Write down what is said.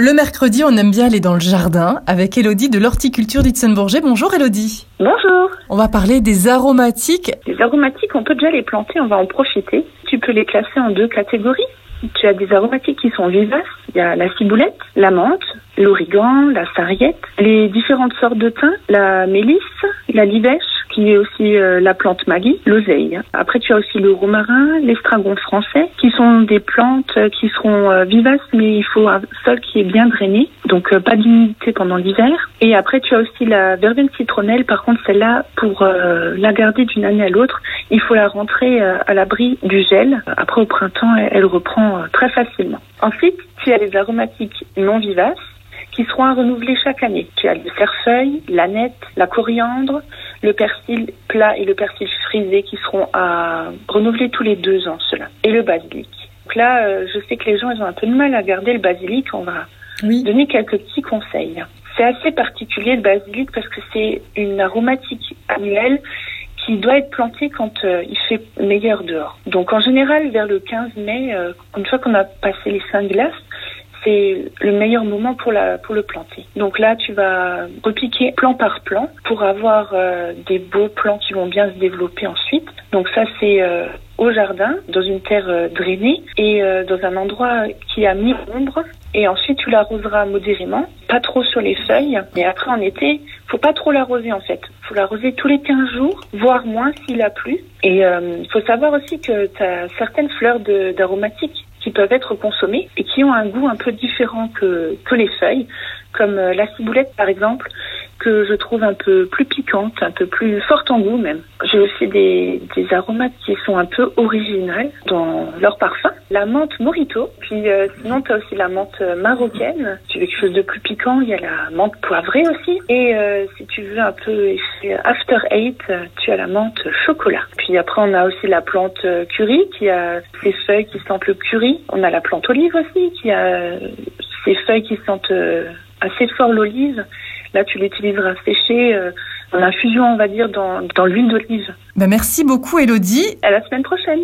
Le mercredi, on aime bien aller dans le jardin avec Elodie de l'horticulture d'Itzenbourger. Bonjour Elodie. Bonjour. On va parler des aromatiques. Les aromatiques, on peut déjà les planter, on va en profiter. Tu peux les classer en deux catégories. Tu as des aromatiques qui sont vivaces. Il y a la ciboulette, la menthe, l'origan, la sarriette, les différentes sortes de thym, la mélisse, la livèche, qui est aussi euh, la plante Maggie, l'oseille. Après, tu as aussi le romarin, l'estragon français, qui sont des plantes qui seront euh, vivaces, mais il faut un sol qui est bien drainé, donc euh, pas d'humidité pendant l'hiver. Et après, tu as aussi la verveine citronnelle. Par contre, celle-là, pour la garder d'une année à l'autre, il faut la rentrer à l'abri du gel. Après, au printemps, elle reprend très facilement. Ensuite, tu as les aromatiques non vivaces qui seront à renouveler chaque année. Tu as le cerfeuil, l'aneth, la coriandre, le persil plat et le persil frisé qui seront à renouveler tous les deux ans, cela. Et le basilic. Donc là, euh, je sais que les gens ils ont un peu de mal à garder le basilic. On va donner quelques petits conseils. C'est assez particulier le basilic parce que c'est une aromatique annuelle qui doit être plantée quand euh, il fait meilleur dehors. Donc en général, vers le 15 mai, euh, une fois qu'on a passé les saint glaces, c'est le meilleur moment pour, la, pour le planter. Donc là, tu vas repiquer plan par plan pour avoir euh, des beaux plants qui vont bien se développer ensuite. Donc ça, c'est euh, au jardin, dans une terre euh, drainée et dans un endroit qui a mis ombre Et ensuite, tu l'arroseras modérément, pas trop sur les feuilles. Et après, en été, faut pas trop l'arroser en fait. faut l'arroser tous les 15 jours, voire moins s'il a plu. Et il faut savoir aussi que tu as certaines fleurs d'aromatiques qui peuvent être consommées et qui ont un goût un peu différent que, que les feuilles, comme euh, la ciboulette par exemple, que je trouve un peu plus piquante, un peu plus forte en goût même. J'ai aussi des, des aromates qui sont un peu originales dans leur parfum. La menthe morito, puis euh, sinon tu as aussi la menthe marocaine. Si tu veux quelque chose de plus piquant, il y a la menthe poivrée aussi. Et euh, si tu veux un peu after eight, tu as la menthe chocolat. Puis après on a aussi la plante curry qui a ses feuilles qui sentent le curry. On a la plante olive aussi qui a ses feuilles qui sentent euh, assez fort l'olive. Là, tu l'utiliseras séché euh, en infusion, on va dire, dans, dans l'huile d'olive. Ben merci beaucoup, Elodie. À la semaine prochaine.